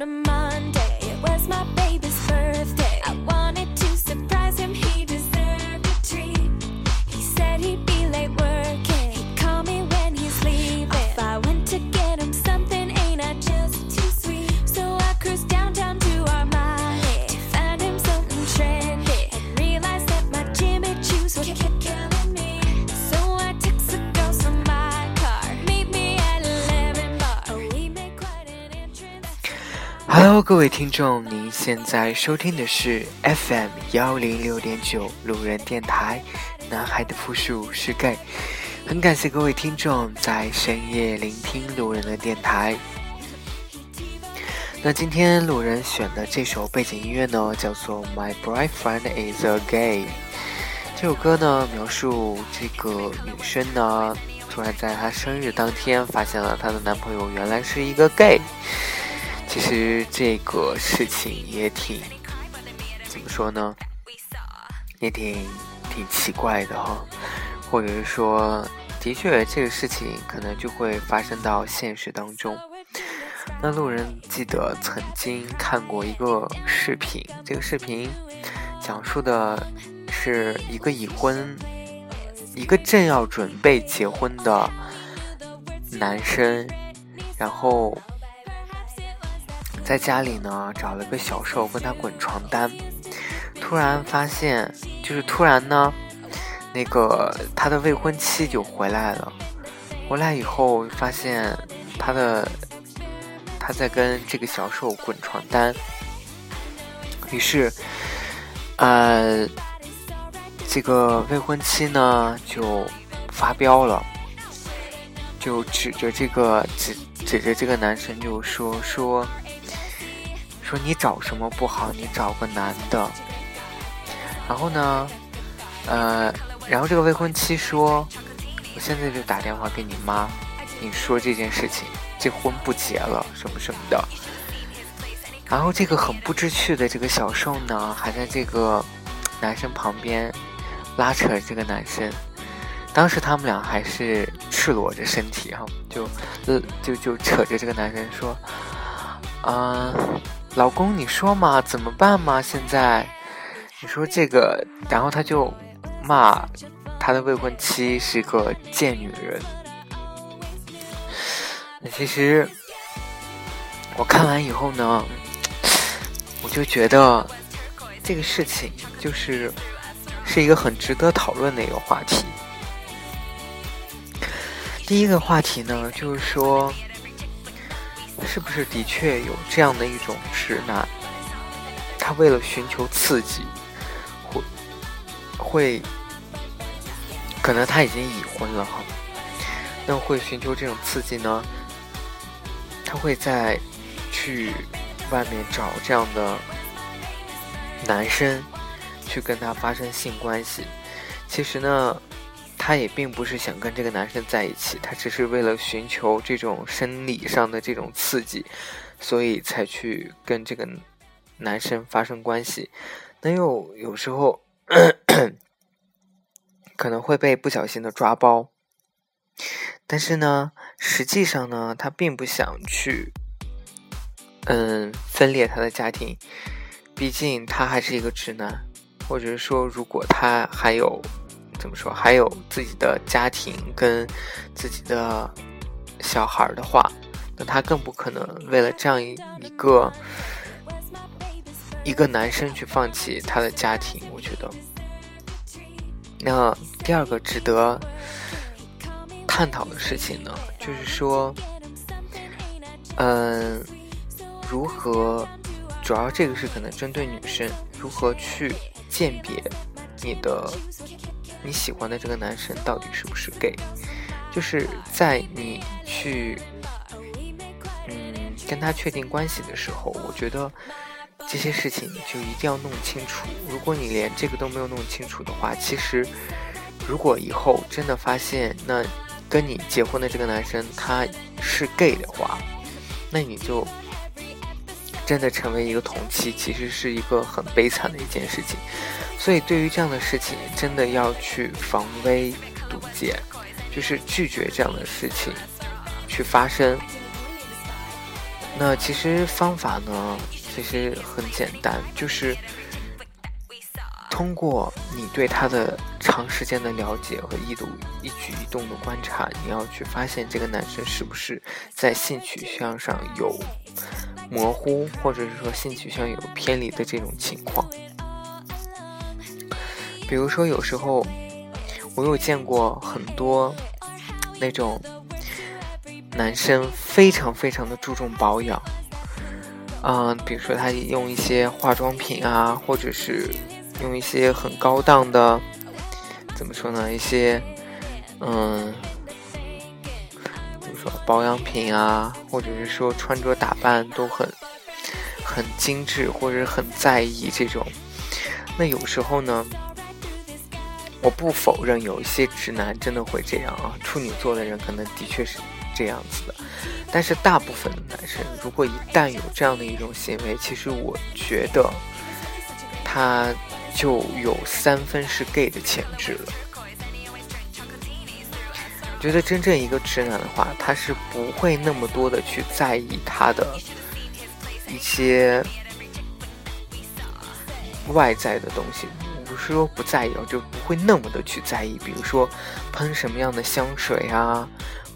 I'm. Hello，各位听众，您现在收听的是 FM 幺零六点九路人电台，男孩的复数是 gay。很感谢各位听众在深夜聆听路人的电台。那今天路人选的这首背景音乐呢，叫做《My Boyfriend Is a Gay》。这首歌呢，描述这个女生呢，突然在她生日当天发现了她的男朋友原来是一个 gay。其实这个事情也挺怎么说呢，也挺挺奇怪的哈，或者是说，的确这个事情可能就会发生到现实当中。那路人记得曾经看过一个视频，这个视频讲述的是一个已婚、一个正要准备结婚的男生，然后。在家里呢，找了个小受跟他滚床单，突然发现，就是突然呢，那个他的未婚妻就回来了。回来以后发现他的他在跟这个小受滚床单，于是，呃，这个未婚妻呢就发飙了，就指着这个指指着这个男生就说说。说你找什么不好？你找个男的。然后呢，呃，然后这个未婚妻说：“我现在就打电话给你妈，你说这件事情，这婚不结了，什么什么的。”然后这个很不知趣的这个小受呢，还在这个男生旁边拉扯这个男生。当时他们俩还是赤裸着身体哈，就就就扯着这个男生说：“啊。”老公，你说嘛？怎么办嘛？现在，你说这个，然后他就骂他的未婚妻是个贱女人。那其实我看完以后呢，我就觉得这个事情就是是一个很值得讨论的一个话题。第一个话题呢，就是说。是不是的确有这样的一种直男？他为了寻求刺激，会会，可能他已经已婚了哈。那会寻求这种刺激呢？他会在去外面找这样的男生，去跟他发生性关系。其实呢。他也并不是想跟这个男生在一起，他只是为了寻求这种生理上的这种刺激，所以才去跟这个男生发生关系。那又有时候可能会被不小心的抓包，但是呢，实际上呢，他并不想去，嗯，分裂他的家庭，毕竟他还是一个直男，或者是说，如果他还有。怎么说？还有自己的家庭跟自己的小孩的话，那他更不可能为了这样一一个一个男生去放弃他的家庭。我觉得，那第二个值得探讨的事情呢，就是说，嗯，如何？主要这个是可能针对女生，如何去鉴别你的。你喜欢的这个男生到底是不是 gay？就是在你去嗯跟他确定关系的时候，我觉得这些事情就一定要弄清楚。如果你连这个都没有弄清楚的话，其实如果以后真的发现那跟你结婚的这个男生他是 gay 的话，那你就真的成为一个同妻，其实是一个很悲惨的一件事情。所以，对于这样的事情，真的要去防微杜渐，就是拒绝这样的事情去发生。那其实方法呢，其实很简单，就是通过你对他的长时间的了解和一度一举一动的观察，你要去发现这个男生是不是在性取向上有模糊，或者是说性取向有偏离的这种情况。比如说，有时候我有见过很多那种。男生非常非常的注重保养，嗯，比如说他用一些化妆品啊，或者是用一些很高档的，怎么说呢？一些，嗯，保养品啊，或者是说穿着打扮都很很精致，或者很在意这种。那有时候呢，我不否认有一些直男真的会这样啊，处女座的人可能的确是。这样子的，但是大部分的男生，如果一旦有这样的一种行为，其实我觉得他就有三分是 gay 的潜质了。觉得真正一个直男的话，他是不会那么多的去在意他的一些外在的东西，不是说不在意，就不会那么的去在意，比如说喷什么样的香水啊。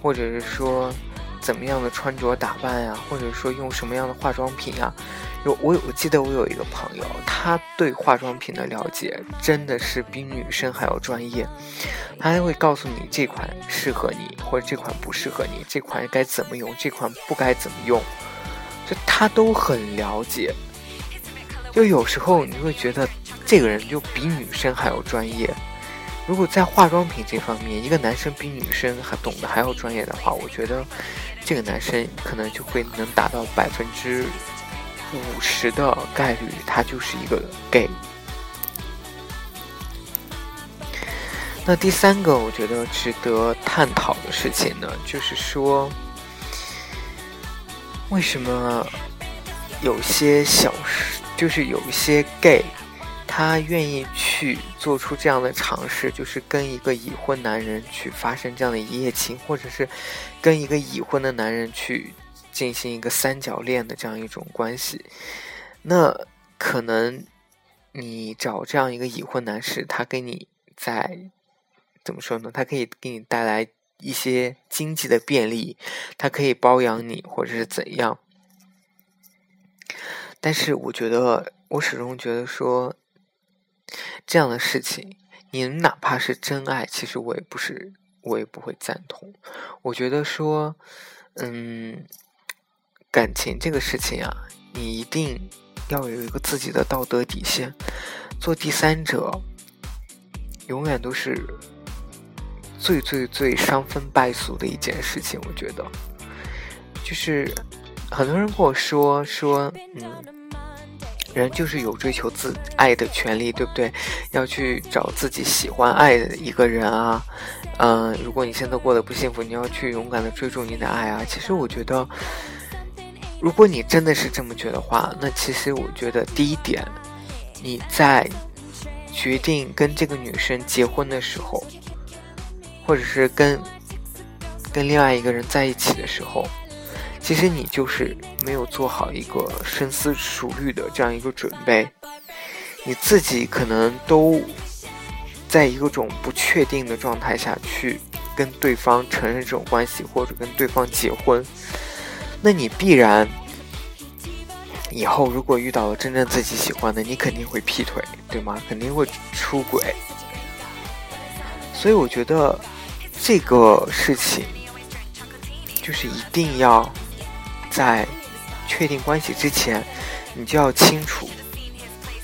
或者是说，怎么样的穿着打扮呀？或者说用什么样的化妆品啊？有我，我记得我有一个朋友，他对化妆品的了解真的是比女生还要专业。他还会告诉你这款适合你，或者这款不适合你，这款该怎么用，这款不该怎么用，就他都很了解。就有时候你会觉得这个人就比女生还要专业。如果在化妆品这方面，一个男生比女生还懂得还要专业的话，我觉得这个男生可能就会能达到百分之五十的概率，他就是一个 gay。那第三个我觉得值得探讨的事情呢，就是说，为什么有些小事，就是有一些 gay。他愿意去做出这样的尝试，就是跟一个已婚男人去发生这样的一夜情，或者是跟一个已婚的男人去进行一个三角恋的这样一种关系。那可能你找这样一个已婚男士，他给你在怎么说呢？他可以给你带来一些经济的便利，他可以包养你，或者是怎样。但是我觉得，我始终觉得说。这样的事情，你哪怕是真爱，其实我也不是，我也不会赞同。我觉得说，嗯，感情这个事情啊，你一定要有一个自己的道德底线。做第三者，永远都是最最最伤风败俗的一件事情。我觉得，就是很多人跟我说说，嗯。人就是有追求自爱的权利，对不对？要去找自己喜欢爱的一个人啊，嗯，如果你现在过得不幸福，你要去勇敢的追逐你的爱啊。其实我觉得，如果你真的是这么觉得话，那其实我觉得第一点，你在决定跟这个女生结婚的时候，或者是跟跟另外一个人在一起的时候。其实你就是没有做好一个深思熟虑的这样一个准备，你自己可能都在一个种不确定的状态下去跟对方承认这种关系，或者跟对方结婚，那你必然以后如果遇到了真正自己喜欢的，你肯定会劈腿，对吗？肯定会出轨，所以我觉得这个事情就是一定要。在确定关系之前，你就要清楚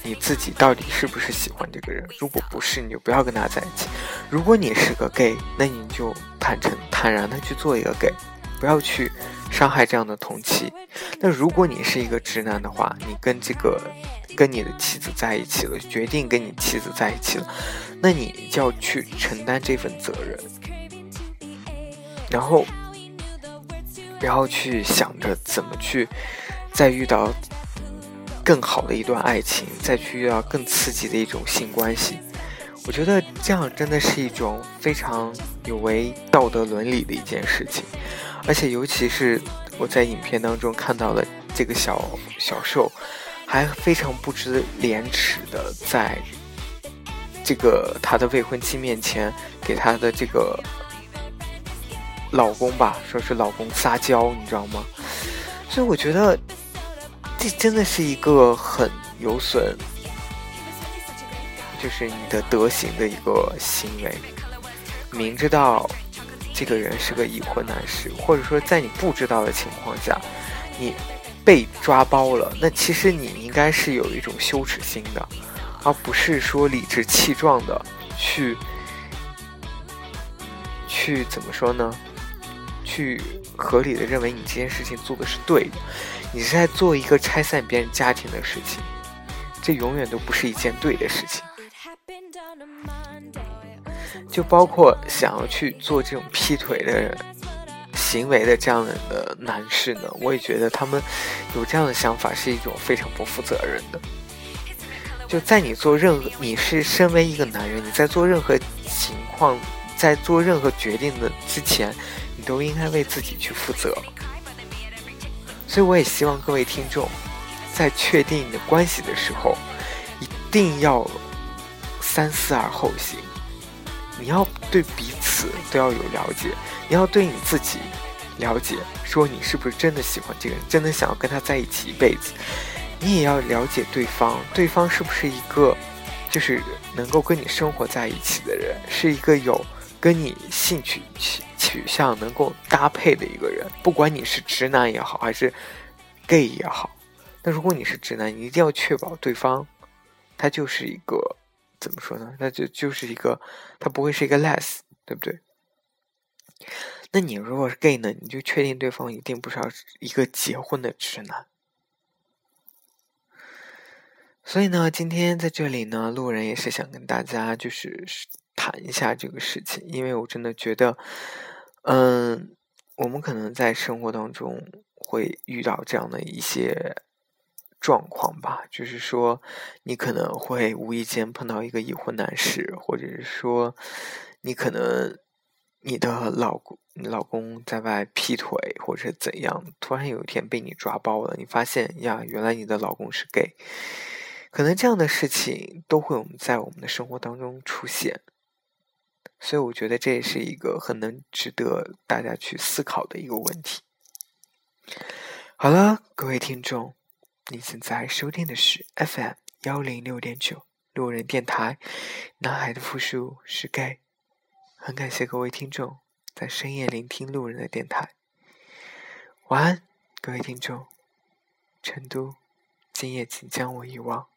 你自己到底是不是喜欢这个人。如果不是，你就不要跟他在一起。如果你是个 gay，那你就坦诚坦然的去做一个 gay，不要去伤害这样的同妻。那如果你是一个直男的话，你跟这个跟你的妻子在一起了，决定跟你妻子在一起了，那你就要去承担这份责任，然后。然后去想着怎么去，再遇到更好的一段爱情，再去遇到更刺激的一种性关系。我觉得这样真的是一种非常有违道德伦理的一件事情，而且尤其是我在影片当中看到了这个小小受，还非常不知廉耻的在这个他的未婚妻面前给他的这个老公吧，说是老公撒娇，你知道吗？所以我觉得这真的是一个很有损，就是你的德行的一个行为。明知道这个人是个已婚男士，或者说在你不知道的情况下，你被抓包了，那其实你应该是有一种羞耻心的，而不是说理直气壮的去去怎么说呢？去合理的认为你这件事情做的是对的，你是在做一个拆散别人家庭的事情，这永远都不是一件对的事情。就包括想要去做这种劈腿的行为的这样的男士呢，我也觉得他们有这样的想法是一种非常不负责任的。就在你做任何，你是身为一个男人，你在做任何情况，在做任何决定的之前，你都应该为自己去负责。所以我也希望各位听众，在确定你的关系的时候，一定要三思而后行。你要对彼此都要有了解，你要对你自己了解，说你是不是真的喜欢这个人，真的想要跟他在一起一辈子。你也要了解对方，对方是不是一个就是能够跟你生活在一起的人，是一个有跟你兴趣取取向能够搭配的一个人。不管你是直男也好，还是 gay 也好，那如果你是直男，你一定要确保对方他就是一个。怎么说呢？那就就是一个，他不会是一个 less，对不对？那你如果是 gay 呢？你就确定对方一定不是要一个结婚的直男。所以呢，今天在这里呢，路人也是想跟大家就是谈一下这个事情，因为我真的觉得，嗯，我们可能在生活当中会遇到这样的一些。状况吧，就是说，你可能会无意间碰到一个已婚男士，或者是说，你可能你的老公、你老公在外劈腿，或者怎样，突然有一天被你抓包了，你发现呀，原来你的老公是 gay，可能这样的事情都会我们在我们的生活当中出现，所以我觉得这也是一个很能值得大家去思考的一个问题。好了，各位听众。你现在收听的是 FM 幺零六点九路人电台，男孩的复数是 gay。很感谢各位听众在深夜聆听路人的电台。晚安，各位听众。成都，今夜请将我遗忘。